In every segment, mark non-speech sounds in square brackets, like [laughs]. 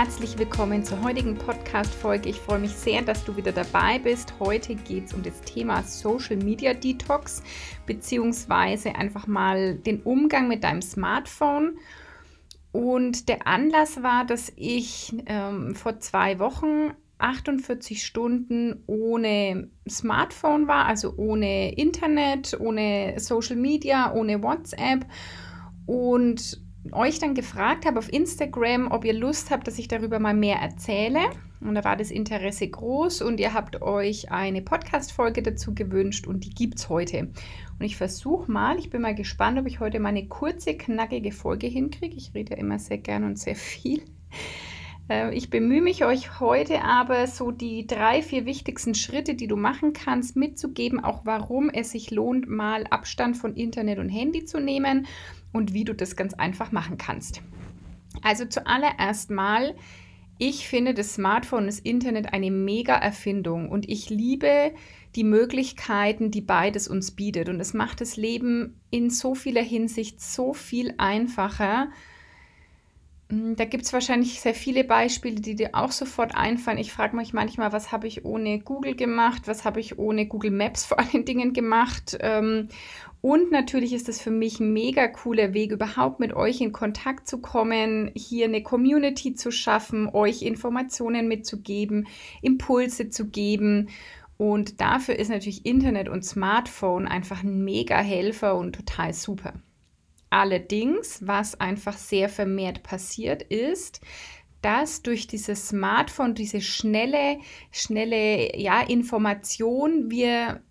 Herzlich willkommen zur heutigen Podcast-Folge. Ich freue mich sehr, dass du wieder dabei bist. Heute geht es um das Thema Social Media Detox, beziehungsweise einfach mal den Umgang mit deinem Smartphone. Und der Anlass war, dass ich ähm, vor zwei Wochen 48 Stunden ohne Smartphone war, also ohne Internet, ohne Social Media, ohne WhatsApp. Und euch dann gefragt habe auf Instagram, ob ihr Lust habt, dass ich darüber mal mehr erzähle. Und da war das Interesse groß und ihr habt euch eine Podcast-Folge dazu gewünscht und die gibt es heute. Und ich versuche mal, ich bin mal gespannt, ob ich heute mal eine kurze, knackige Folge hinkriege. Ich rede ja immer sehr gern und sehr viel. Äh, ich bemühe mich euch heute aber so die drei, vier wichtigsten Schritte, die du machen kannst, mitzugeben, auch warum es sich lohnt, mal Abstand von Internet und Handy zu nehmen und wie du das ganz einfach machen kannst. Also zuallererst mal, ich finde das Smartphone und das Internet eine mega Erfindung und ich liebe die Möglichkeiten, die beides uns bietet. Und es macht das Leben in so vieler Hinsicht so viel einfacher. Hm, da gibt es wahrscheinlich sehr viele Beispiele, die dir auch sofort einfallen. Ich frage mich manchmal, was habe ich ohne Google gemacht? Was habe ich ohne Google Maps [laughs] vor allen Dingen gemacht? Ähm, und natürlich ist es für mich ein mega cooler Weg, überhaupt mit euch in Kontakt zu kommen, hier eine Community zu schaffen, euch Informationen mitzugeben, Impulse zu geben. Und dafür ist natürlich Internet und Smartphone einfach ein mega Helfer und total super. Allerdings, was einfach sehr vermehrt passiert ist, dass durch dieses Smartphone, diese schnelle, schnelle ja, Information wir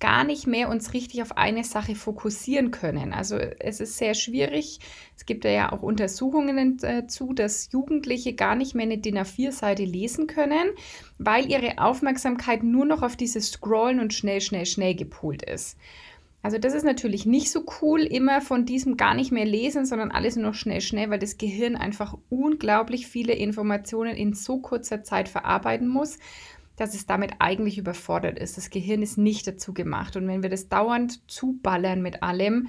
gar nicht mehr uns richtig auf eine Sache fokussieren können. Also es ist sehr schwierig. Es gibt ja auch Untersuchungen dazu, äh, dass Jugendliche gar nicht mehr eine DIN A4-Seite lesen können, weil ihre Aufmerksamkeit nur noch auf dieses Scrollen und schnell, schnell, schnell gepolt ist. Also das ist natürlich nicht so cool, immer von diesem gar nicht mehr lesen, sondern alles nur noch schnell, schnell, weil das Gehirn einfach unglaublich viele Informationen in so kurzer Zeit verarbeiten muss dass es damit eigentlich überfordert ist. Das Gehirn ist nicht dazu gemacht. Und wenn wir das dauernd zuballern mit allem,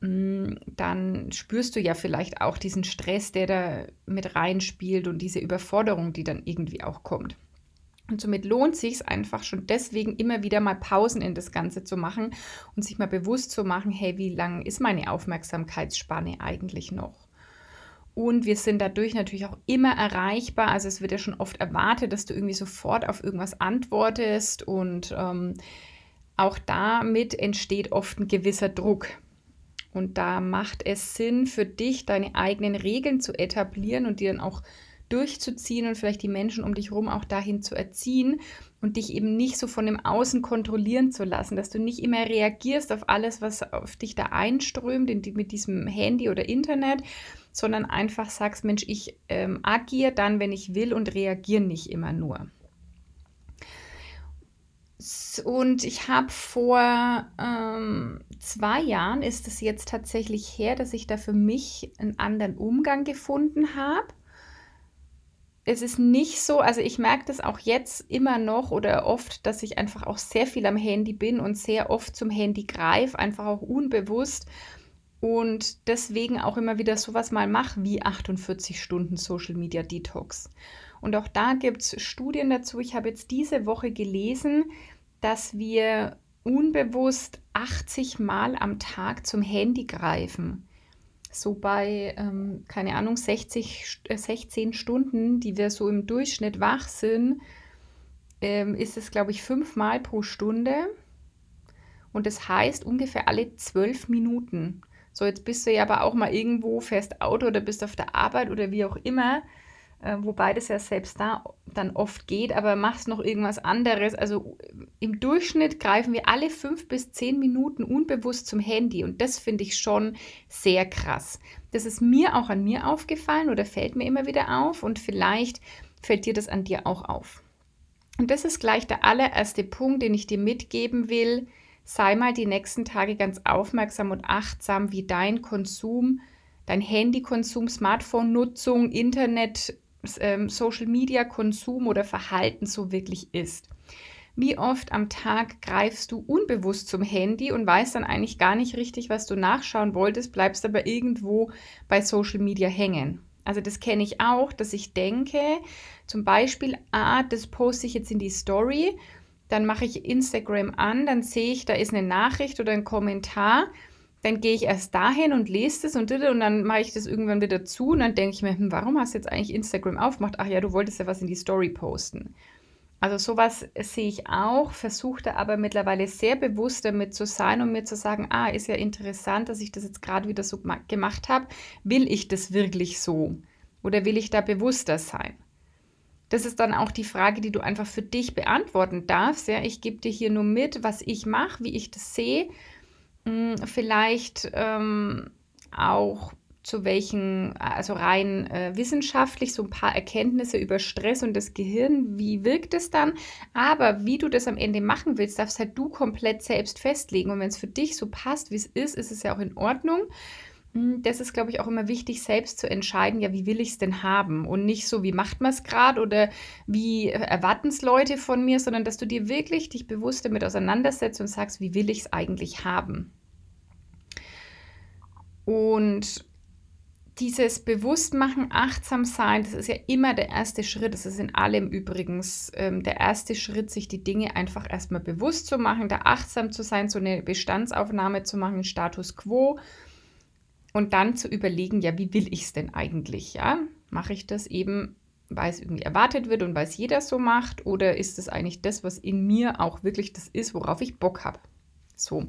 mm, dann spürst du ja vielleicht auch diesen Stress, der da mit reinspielt und diese Überforderung, die dann irgendwie auch kommt. Und somit lohnt sich es einfach schon deswegen immer wieder mal Pausen in das Ganze zu machen und sich mal bewusst zu machen, hey, wie lang ist meine Aufmerksamkeitsspanne eigentlich noch? Und wir sind dadurch natürlich auch immer erreichbar. Also es wird ja schon oft erwartet, dass du irgendwie sofort auf irgendwas antwortest. Und ähm, auch damit entsteht oft ein gewisser Druck. Und da macht es Sinn für dich, deine eigenen Regeln zu etablieren und die dann auch durchzuziehen und vielleicht die Menschen um dich herum auch dahin zu erziehen und dich eben nicht so von dem Außen kontrollieren zu lassen, dass du nicht immer reagierst auf alles, was auf dich da einströmt in mit diesem Handy oder Internet, sondern einfach sagst, Mensch, ich ähm, agiere dann, wenn ich will und reagiere nicht immer nur. Und ich habe vor ähm, zwei Jahren, ist es jetzt tatsächlich her, dass ich da für mich einen anderen Umgang gefunden habe. Es ist nicht so, also ich merke das auch jetzt immer noch oder oft, dass ich einfach auch sehr viel am Handy bin und sehr oft zum Handy greife, einfach auch unbewusst und deswegen auch immer wieder sowas mal mache wie 48 Stunden Social Media Detox. Und auch da gibt es Studien dazu. Ich habe jetzt diese Woche gelesen, dass wir unbewusst 80 Mal am Tag zum Handy greifen. So bei, ähm, keine Ahnung, 60, äh, 16 Stunden, die wir so im Durchschnitt wach sind, ähm, ist es, glaube ich, fünfmal pro Stunde. Und das heißt ungefähr alle zwölf Minuten. So, jetzt bist du ja aber auch mal irgendwo, fährst Auto oder bist auf der Arbeit oder wie auch immer, äh, wobei das ja selbst da dann oft geht, aber machst noch irgendwas anderes. Also im Durchschnitt greifen wir alle fünf bis zehn Minuten unbewusst zum Handy und das finde ich schon sehr krass. Das ist mir auch an mir aufgefallen oder fällt mir immer wieder auf und vielleicht fällt dir das an dir auch auf. Und das ist gleich der allererste Punkt, den ich dir mitgeben will. Sei mal die nächsten Tage ganz aufmerksam und achtsam, wie dein Konsum, dein Handykonsum, Smartphone-Nutzung, Internet, ähm, Social-Media-Konsum oder Verhalten so wirklich ist. Wie oft am Tag greifst du unbewusst zum Handy und weißt dann eigentlich gar nicht richtig, was du nachschauen wolltest, bleibst aber irgendwo bei Social Media hängen. Also das kenne ich auch, dass ich denke, zum Beispiel, ah, das poste ich jetzt in die Story, dann mache ich Instagram an, dann sehe ich, da ist eine Nachricht oder ein Kommentar, dann gehe ich erst dahin und lese das und, und dann mache ich das irgendwann wieder zu und dann denke ich mir, hm, warum hast du jetzt eigentlich Instagram aufgemacht? Ach ja, du wolltest ja was in die Story posten. Also sowas sehe ich auch, versuche da aber mittlerweile sehr bewusst damit zu sein und mir zu sagen, ah, ist ja interessant, dass ich das jetzt gerade wieder so gemacht habe. Will ich das wirklich so? Oder will ich da bewusster sein? Das ist dann auch die Frage, die du einfach für dich beantworten darfst. Ja, ich gebe dir hier nur mit, was ich mache, wie ich das sehe. Hm, vielleicht ähm, auch zu welchen, also rein äh, wissenschaftlich, so ein paar Erkenntnisse über Stress und das Gehirn, wie wirkt es dann, aber wie du das am Ende machen willst, darfst halt du komplett selbst festlegen und wenn es für dich so passt, wie es ist, ist es ja auch in Ordnung. Hm, das ist, glaube ich, auch immer wichtig, selbst zu entscheiden, ja, wie will ich es denn haben? Und nicht so, wie macht man es gerade oder wie äh, erwarten es Leute von mir, sondern dass du dir wirklich dich bewusst damit auseinandersetzt und sagst, wie will ich es eigentlich haben? Und dieses Bewusstmachen, achtsam sein, das ist ja immer der erste Schritt. Das ist in allem übrigens ähm, der erste Schritt, sich die Dinge einfach erstmal bewusst zu machen, da achtsam zu sein, so eine Bestandsaufnahme zu machen, Status quo und dann zu überlegen, ja, wie will ich es denn eigentlich? Ja, mache ich das eben, weil es irgendwie erwartet wird und weil es jeder so macht, oder ist es eigentlich das, was in mir auch wirklich das ist, worauf ich Bock habe? So,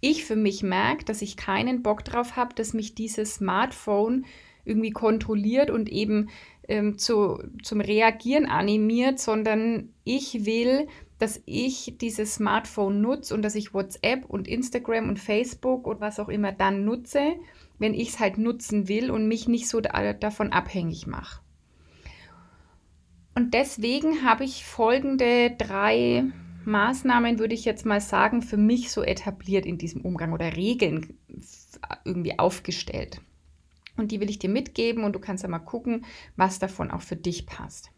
ich für mich merke, dass ich keinen Bock drauf habe, dass mich dieses Smartphone irgendwie kontrolliert und eben ähm, zu, zum Reagieren animiert, sondern ich will, dass ich dieses Smartphone nutze und dass ich WhatsApp und Instagram und Facebook und was auch immer dann nutze, wenn ich es halt nutzen will und mich nicht so da, davon abhängig mache. Und deswegen habe ich folgende drei Maßnahmen, würde ich jetzt mal sagen, für mich so etabliert in diesem Umgang oder Regeln irgendwie aufgestellt. Und die will ich dir mitgeben und du kannst ja mal gucken, was davon auch für dich passt.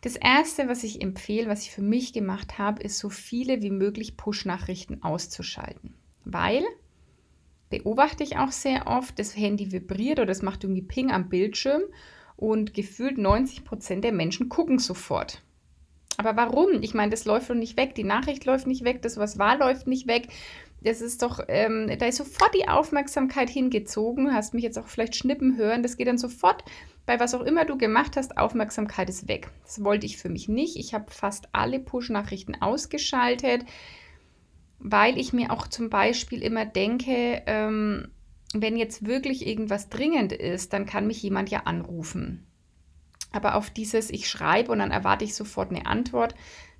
Das erste, was ich empfehle, was ich für mich gemacht habe, ist so viele wie möglich Push-Nachrichten auszuschalten. Weil, beobachte ich auch sehr oft, das Handy vibriert oder es macht irgendwie Ping am Bildschirm und gefühlt 90 Prozent der Menschen gucken sofort. Aber warum? Ich meine, das läuft doch nicht weg. Die Nachricht läuft nicht weg, das, was war, läuft nicht weg. Das ist doch, ähm, da ist sofort die Aufmerksamkeit hingezogen. Du hast mich jetzt auch vielleicht schnippen hören. Das geht dann sofort bei was auch immer du gemacht hast. Aufmerksamkeit ist weg. Das wollte ich für mich nicht. Ich habe fast alle Push-Nachrichten ausgeschaltet, weil ich mir auch zum Beispiel immer denke, ähm, wenn jetzt wirklich irgendwas dringend ist, dann kann mich jemand ja anrufen. Aber auf dieses Ich schreibe und dann erwarte ich sofort eine Antwort,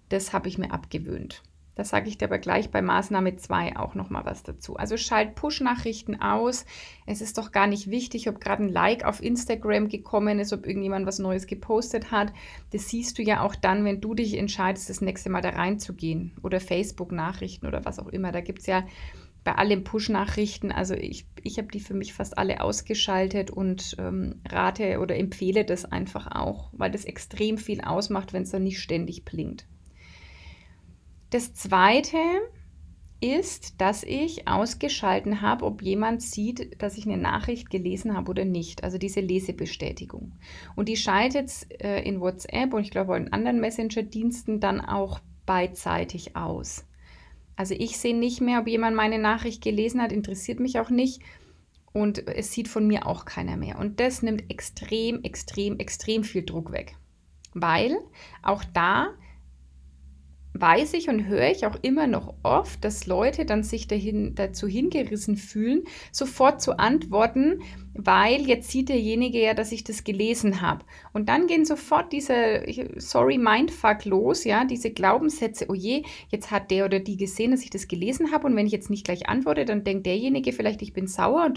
das habe ich mir abgewöhnt. Da sage ich dir aber gleich bei Maßnahme 2 auch nochmal was dazu. Also schalt Push-Nachrichten aus. Es ist doch gar nicht wichtig, ob gerade ein Like auf Instagram gekommen ist, ob irgendjemand was Neues gepostet hat. Das siehst du ja auch dann, wenn du dich entscheidest, das nächste Mal da reinzugehen. Oder Facebook-Nachrichten oder was auch immer. Da gibt es ja bei allen Push-Nachrichten, also ich, ich habe die für mich fast alle ausgeschaltet und ähm, rate oder empfehle das einfach auch, weil das extrem viel ausmacht, wenn es dann nicht ständig blinkt. Das zweite ist, dass ich ausgeschalten habe, ob jemand sieht, dass ich eine Nachricht gelesen habe oder nicht. Also diese Lesebestätigung. Und die schaltet äh, in WhatsApp und ich glaube auch in anderen Messenger-Diensten dann auch beidseitig aus. Also ich sehe nicht mehr, ob jemand meine Nachricht gelesen hat, interessiert mich auch nicht. Und es sieht von mir auch keiner mehr. Und das nimmt extrem, extrem, extrem viel Druck weg. Weil auch da weiß ich und höre ich auch immer noch oft, dass Leute dann sich dahin, dazu hingerissen fühlen, sofort zu antworten, weil jetzt sieht derjenige ja, dass ich das gelesen habe. Und dann gehen sofort diese, sorry, Mindfuck los, ja, diese Glaubenssätze, oh je, jetzt hat der oder die gesehen, dass ich das gelesen habe und wenn ich jetzt nicht gleich antworte, dann denkt derjenige vielleicht, ich bin sauer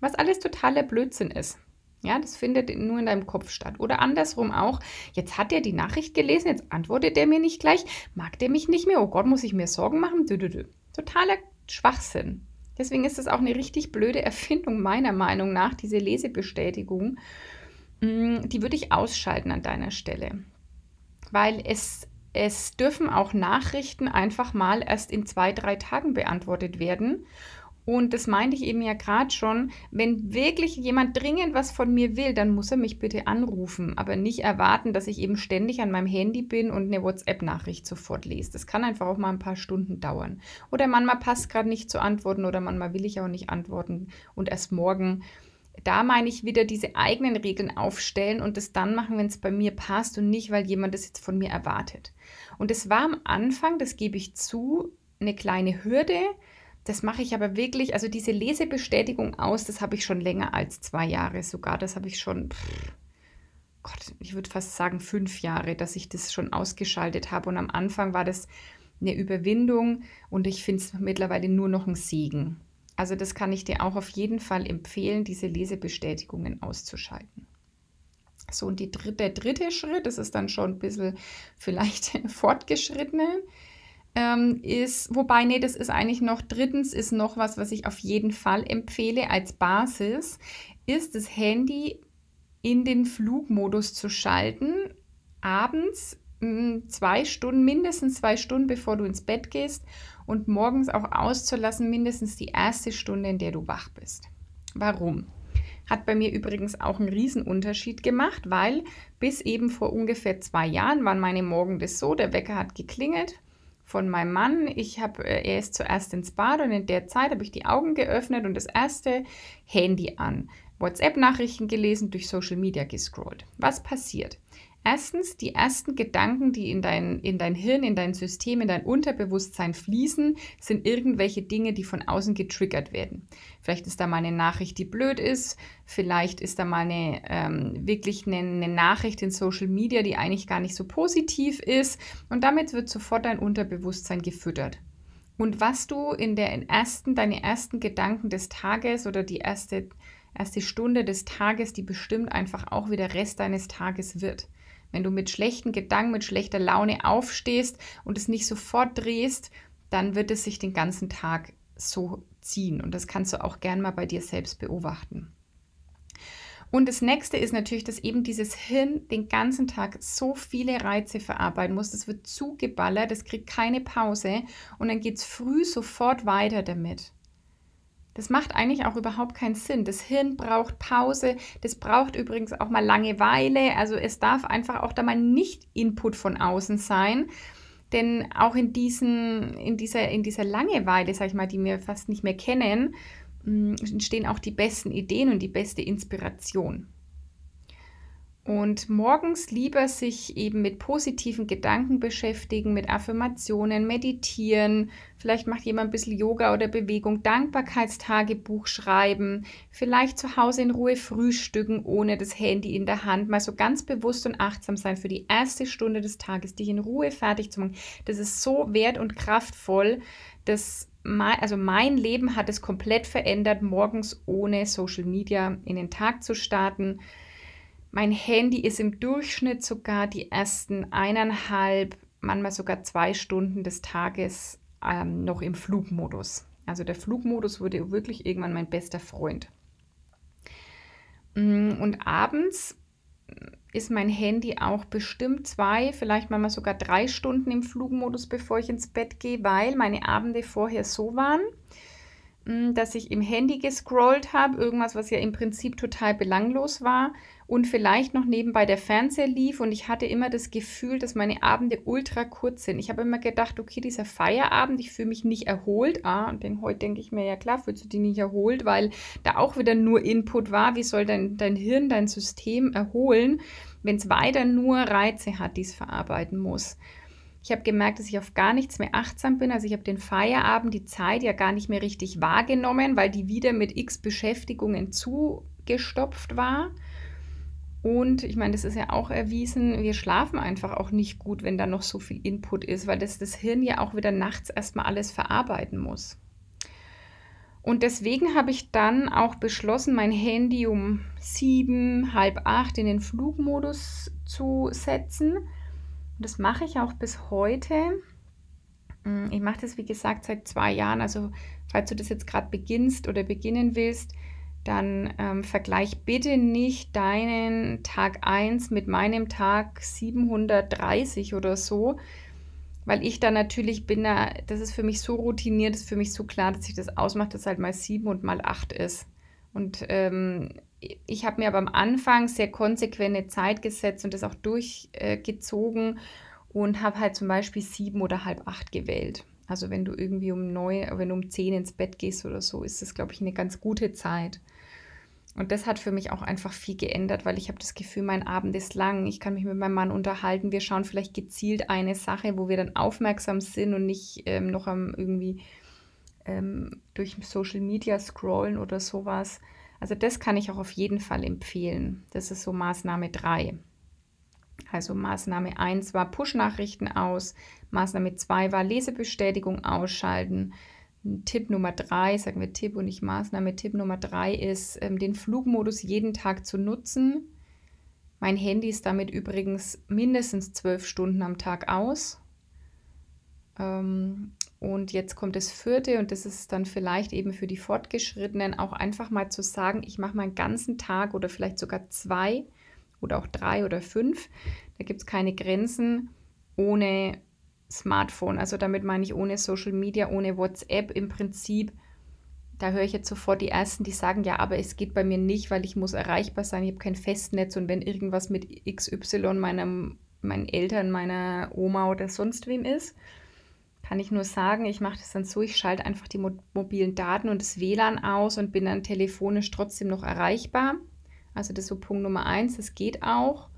was alles totaler Blödsinn ist. Ja, das findet nur in deinem Kopf statt. Oder andersrum auch, jetzt hat er die Nachricht gelesen, jetzt antwortet er mir nicht gleich, mag der mich nicht mehr, oh Gott, muss ich mir Sorgen machen? Totaler Schwachsinn. Deswegen ist das auch eine richtig blöde Erfindung meiner Meinung nach, diese Lesebestätigung. Mm, die würde ich ausschalten an deiner Stelle. Weil es, es dürfen auch Nachrichten einfach mal erst in zwei, drei Tagen beantwortet werden. Und das meinte ich eben ja gerade schon, wenn wirklich jemand dringend was von mir will, dann muss er mich bitte anrufen, aber nicht erwarten, dass ich eben ständig an meinem Handy bin und eine WhatsApp-Nachricht sofort lese. Das kann einfach auch mal ein paar Stunden dauern. Oder manchmal passt gerade nicht zu antworten oder manchmal will ich auch nicht antworten und erst morgen. Da meine ich wieder diese eigenen Regeln aufstellen und das dann machen, wenn es bei mir passt und nicht, weil jemand das jetzt von mir erwartet. Und es war am Anfang, das gebe ich zu, eine kleine Hürde, das mache ich aber wirklich, also diese Lesebestätigung aus, das habe ich schon länger als zwei Jahre sogar. Das habe ich schon, pff, Gott, ich würde fast sagen fünf Jahre, dass ich das schon ausgeschaltet habe. Und am Anfang war das eine Überwindung und ich finde es mittlerweile nur noch ein Segen. Also das kann ich dir auch auf jeden Fall empfehlen, diese Lesebestätigungen auszuschalten. So, und die dritte, der dritte Schritt, das ist dann schon ein bisschen [laughs] vielleicht fortgeschrittene, ähm, ist, wobei, nee, das ist eigentlich noch, drittens ist noch was, was ich auf jeden Fall empfehle als Basis, ist das Handy in den Flugmodus zu schalten, abends hm, zwei Stunden, mindestens zwei Stunden, bevor du ins Bett gehst und morgens auch auszulassen, mindestens die erste Stunde, in der du wach bist. Warum? Hat bei mir übrigens auch einen Riesenunterschied gemacht, weil bis eben vor ungefähr zwei Jahren waren meine Morgen so, der Wecker hat geklingelt, von meinem Mann. Ich habe, äh, er ist zuerst ins Bad und in der Zeit habe ich die Augen geöffnet und das erste Handy an. WhatsApp-Nachrichten gelesen, durch Social Media gescrollt. Was passiert? Erstens, die ersten Gedanken, die in dein, in dein Hirn, in dein System, in dein Unterbewusstsein fließen, sind irgendwelche Dinge, die von außen getriggert werden. Vielleicht ist da mal eine Nachricht, die blöd ist. Vielleicht ist da mal eine, ähm, wirklich eine, eine Nachricht in Social Media, die eigentlich gar nicht so positiv ist. Und damit wird sofort dein Unterbewusstsein gefüttert. Und was du in der ersten, deine ersten Gedanken des Tages oder die erste, erste Stunde des Tages, die bestimmt einfach auch wie der Rest deines Tages wird. Wenn du mit schlechten Gedanken, mit schlechter Laune aufstehst und es nicht sofort drehst, dann wird es sich den ganzen Tag so ziehen. Und das kannst du auch gern mal bei dir selbst beobachten. Und das nächste ist natürlich, dass eben dieses Hirn den ganzen Tag so viele Reize verarbeiten muss. Das wird zugeballert, das kriegt keine Pause und dann geht es früh sofort weiter damit. Das macht eigentlich auch überhaupt keinen Sinn. Das Hirn braucht Pause, das braucht übrigens auch mal Langeweile. Also es darf einfach auch da mal nicht Input von außen sein. Denn auch in, diesen, in, dieser, in dieser Langeweile, sag ich mal, die wir fast nicht mehr kennen, mm, entstehen auch die besten Ideen und die beste Inspiration. Und morgens lieber sich eben mit positiven Gedanken beschäftigen, mit Affirmationen, meditieren. Vielleicht macht jemand ein bisschen Yoga oder Bewegung, Dankbarkeitstagebuch schreiben, vielleicht zu Hause in Ruhe frühstücken, ohne das Handy in der Hand. Mal so ganz bewusst und achtsam sein für die erste Stunde des Tages, dich in Ruhe fertig zu machen. Das ist so wert und kraftvoll, mein, also mein Leben hat es komplett verändert, morgens ohne Social Media in den Tag zu starten mein Handy ist im Durchschnitt sogar die ersten eineinhalb, manchmal sogar zwei Stunden des Tages ähm, noch im Flugmodus. Also der Flugmodus wurde wirklich irgendwann mein bester Freund. Mm, und abends ist mein Handy auch bestimmt zwei, vielleicht manchmal sogar drei Stunden im Flugmodus, bevor ich ins Bett gehe, weil meine Abende vorher so waren, mm, dass ich im Handy gescrollt habe, irgendwas, was ja im Prinzip total belanglos war und vielleicht noch nebenbei der Fernseher lief und ich hatte immer das Gefühl, dass meine Abende ultra kurz sind. Ich habe immer gedacht, okay, dieser Feierabend, ich fühle mich nicht erholt. Ah, und denn heute denke ich mir, ja klar, fühlst du dich nicht erholt, weil da auch wieder nur Input war. Wie soll dein, dein Hirn, dein System erholen, wenn es weiter nur Reize hat, die es verarbeiten muss? Ich habe gemerkt, dass ich auf gar nichts mehr achtsam bin. Also ich habe den Feierabend, die Zeit ja gar nicht mehr richtig wahrgenommen, weil die wieder mit x Beschäftigungen zugestopft war. Und ich meine, das ist ja auch erwiesen, wir schlafen einfach auch nicht gut, wenn da noch so viel Input ist, weil das, das Hirn ja auch wieder nachts erstmal alles verarbeiten muss. Und deswegen habe ich dann auch beschlossen, mein Handy um sieben, halb acht in den Flugmodus zu setzen. Und das mache ich auch bis heute. Mm, ich mache das, wie gesagt, seit zwei Jahren. Also, falls du das jetzt gerade beginnst oder beginnen willst, dann ähm, vergleich bitte nicht deinen Tag 1 mit meinem Tag 730 oder so, weil ich da natürlich bin, da, das ist für mich so routiniert, das ist für mich so klar, dass ich das ausmache, dass halt mal sieben und mal acht ist. Und ähm, ich habe mir aber am Anfang sehr konsequente Zeit gesetzt und das auch durchgezogen äh, und habe halt zum Beispiel sieben oder halb acht gewählt. Also wenn du irgendwie um neun, wenn du um zehn ins Bett gehst oder so, ist das, glaube ich, eine ganz gute Zeit. Und das hat für mich auch einfach viel geändert, weil ich habe das Gefühl, mein Abend ist lang. Ich kann mich mit meinem Mann unterhalten. Wir schauen vielleicht gezielt eine Sache, wo wir dann aufmerksam sind und nicht ähm, noch am irgendwie ähm, durch Social Media scrollen oder sowas. Also das kann ich auch auf jeden Fall empfehlen. Das ist so Maßnahme 3. Also Maßnahme 1 war Push-Nachrichten aus, Maßnahme 2 war Lesebestätigung ausschalten, Tipp Nummer drei, sagen wir Tipp und nicht Maßnahme, Tipp Nummer drei ist, ähm, den Flugmodus jeden Tag zu nutzen. Mein Handy ist damit übrigens mindestens zwölf Stunden am Tag aus. Ähm, und jetzt kommt das vierte und das ist dann vielleicht eben für die Fortgeschrittenen auch einfach mal zu sagen, ich mache meinen ganzen Tag oder vielleicht sogar zwei oder auch drei oder fünf. Da gibt es keine Grenzen ohne Smartphone. Also damit meine ich ohne Social Media, ohne WhatsApp im Prinzip. Da höre ich jetzt sofort die Ersten, die sagen, ja, aber es geht bei mir nicht, weil ich muss erreichbar sein, ich habe kein Festnetz und wenn irgendwas mit XY meinem, meinen Eltern, meiner Oma oder sonst wem ist, kann ich nur sagen, ich mache das dann so, ich schalte einfach die mobilen Daten und das WLAN aus und bin dann telefonisch trotzdem noch erreichbar. Also das ist so Punkt Nummer eins, das geht auch.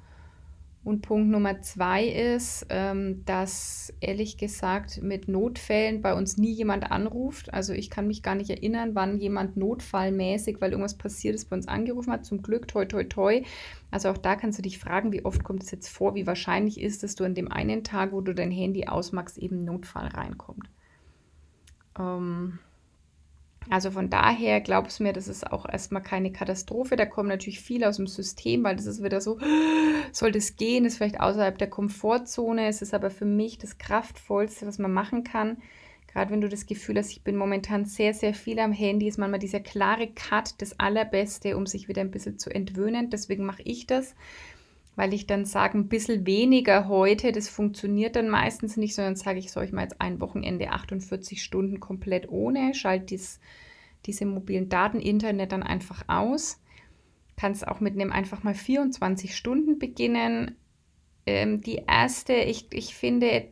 Und Punkt Nummer zwei ist, ähm, dass ehrlich gesagt mit Notfällen bei uns nie jemand anruft. Also ich kann mich gar nicht erinnern, wann jemand notfallmäßig, weil irgendwas passiert ist, bei uns angerufen hat. Zum Glück, toi, toi, toi. Also auch da kannst du dich fragen, wie oft kommt es jetzt vor, wie wahrscheinlich ist, dass du an dem einen Tag, wo du dein Handy ausmachst, eben Notfall reinkommt. Ähm, also von daher glaubst mir, das ist auch erstmal keine Katastrophe. Da kommen natürlich viele aus dem System, weil das ist wieder so, [gasps] soll das gehen, ist vielleicht außerhalb der Komfortzone. Es ist aber für mich das Kraftvollste, was man machen kann. Gerade wenn du das Gefühl hast, ich bin momentan sehr, sehr viel am Handy, ist manchmal dieser klare Cut das Allerbeste, um sich wieder ein bisschen zu entwöhnen. Deswegen mache ich das weil ich dann sage, ein bisschen weniger heute, das funktioniert dann meistens nicht, sondern sage ich, soll ich mal jetzt ein Wochenende 48 Stunden komplett ohne, schalte dies, diese mobilen Daten, Internet dann einfach aus. Kannst auch mit einem einfach mal 24 Stunden beginnen. Ähm, die erste, ich, ich finde,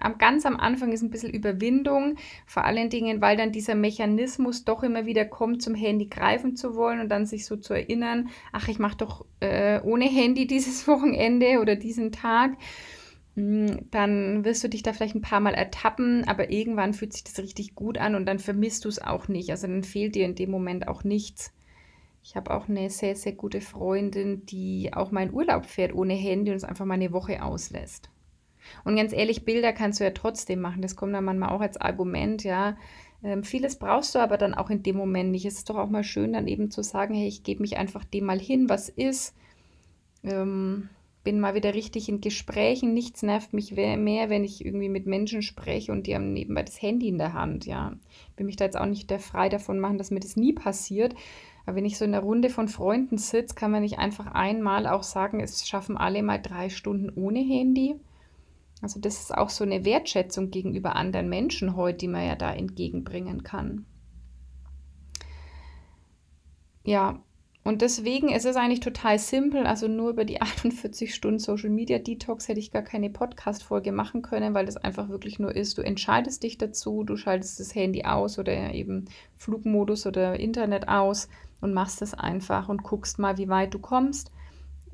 am, ganz am Anfang ist ein bisschen Überwindung, vor allen Dingen, weil dann dieser Mechanismus doch immer wieder kommt, zum Handy greifen zu wollen und dann sich so zu erinnern, ach, ich mache doch äh, ohne Handy [laughs] dieses Wochenende oder diesen Tag. Hm, dann wirst du dich da vielleicht ein paar Mal ertappen, aber irgendwann fühlt sich das richtig gut an und dann vermisst du es auch nicht. Also dann fehlt dir in dem Moment auch nichts. Ich habe auch eine sehr, sehr gute Freundin, die auch mal in Urlaub fährt ohne Handy und es einfach mal eine Woche auslässt. Und ganz ehrlich, Bilder kannst du ja trotzdem machen. Das kommt dann manchmal auch als Argument, ja. Ähm, vieles brauchst du aber dann auch in dem Moment nicht. Es ist doch auch mal schön, dann eben zu sagen, hey, ich gebe mich einfach dem mal hin, was ist. Ähm, bin mal wieder richtig in Gesprächen. Nichts nervt mich mehr, wenn ich irgendwie mit Menschen spreche und die haben nebenbei das Handy in der Hand. Ja, will mich da jetzt auch nicht der frei davon machen, dass mir das nie passiert. Aber wenn ich so in einer Runde von Freunden sitze, kann man nicht einfach einmal auch sagen, es schaffen alle mal drei Stunden ohne Handy. Also das ist auch so eine Wertschätzung gegenüber anderen Menschen heute, die man ja da entgegenbringen kann. Ja, und deswegen ist es eigentlich total simpel. Also nur über die [laughs] 48 Stunden Social Media Detox hätte ich gar keine Podcast-Folge machen können, weil das einfach wirklich nur ist, du entscheidest dich dazu, du schaltest das Handy aus oder eben Flugmodus oder Internet aus und machst es einfach und guckst mal, wie weit du kommst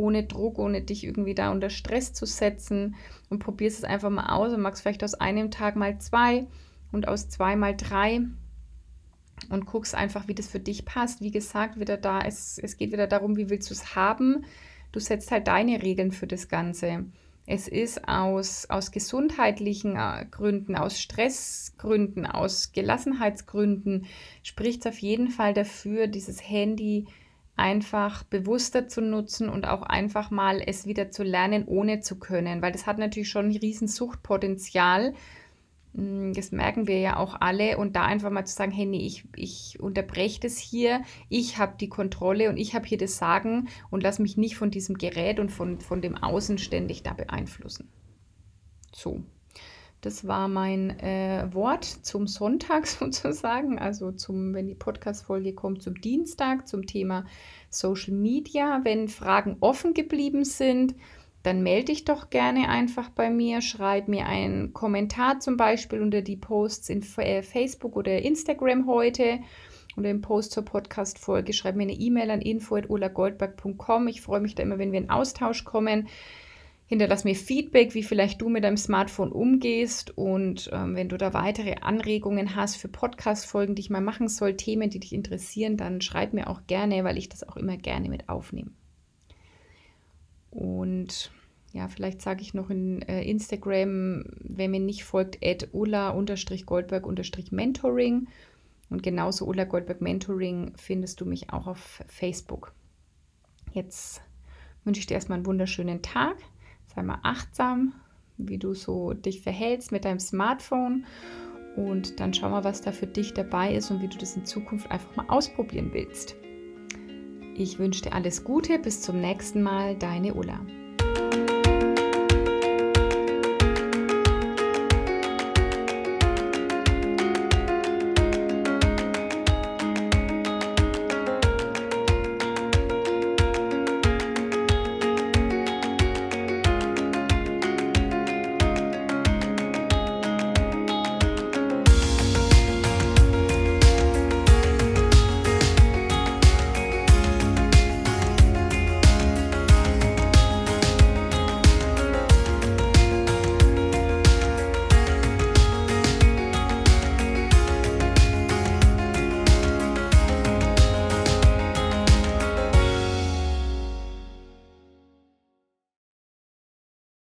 ohne Druck, ohne dich irgendwie da unter Stress zu setzen und probierst es einfach mal aus und machst vielleicht aus einem Tag mal zwei und aus zwei mal drei und guckst einfach, wie das für dich passt. Wie gesagt, wieder da, es, es geht wieder darum, wie willst du es haben. Du setzt halt deine Regeln für das Ganze. Es ist aus, aus gesundheitlichen äh, Gründen, aus Stressgründen, aus Gelassenheitsgründen, spricht es auf jeden Fall dafür, dieses Handy einfach bewusster zu nutzen und auch einfach mal es wieder zu lernen, ohne zu können, weil das hat natürlich schon ein riesen Suchtpotenzial hm, das merken wir ja auch alle. Und da einfach mal zu sagen, hey, nee, ich, ich unterbreche das hier, ich habe die Kontrolle und ich habe hier das Sagen und lass mich nicht von diesem Gerät und von, von dem Außen ständig da beeinflussen. So, das war mein äh, Wort zum Sonntag [laughs] sozusagen, also zum, wenn die Podcast-Folge kommt, zum Dienstag, zum Thema Social Media. Wenn Fragen offen geblieben sind, dann melde dich doch gerne einfach bei mir, schreib mir einen Kommentar zum Beispiel unter die Posts in äh, Facebook oder Instagram heute oder im Post zur Podcast-Folge. Schreib mir eine E-Mail an info.ulagoldberg.com. Ich freue mich da immer, wenn wir in Austausch kommen. Hinterlass mir Feedback, wie vielleicht du mit deinem Smartphone umgehst und ähm, wenn du da weitere Anregungen hast für Podcast-Folgen, die ich mal machen soll, Themen, die dich interessieren, dann schreib mir auch gerne, weil ich das auch immer gerne mit aufnehme. Und ja, vielleicht sage ich noch in äh, Instagram, wer mir nicht folgt, at ulla-goldberg-mentoring. Und genauso Ulla Goldberg Mentoring findest du mich auch auf Facebook. Jetzt wünsche ich dir erstmal einen wunderschönen Tag. Sei mal achtsam, wie du so dich verhältst mit deinem Smartphone. Und dann schau mal, was da für dich dabei ist und wie du das in Zukunft einfach mal ausprobieren willst. Ich wünsche dir alles Gute, bis zum nächsten Mal, deine Ulla.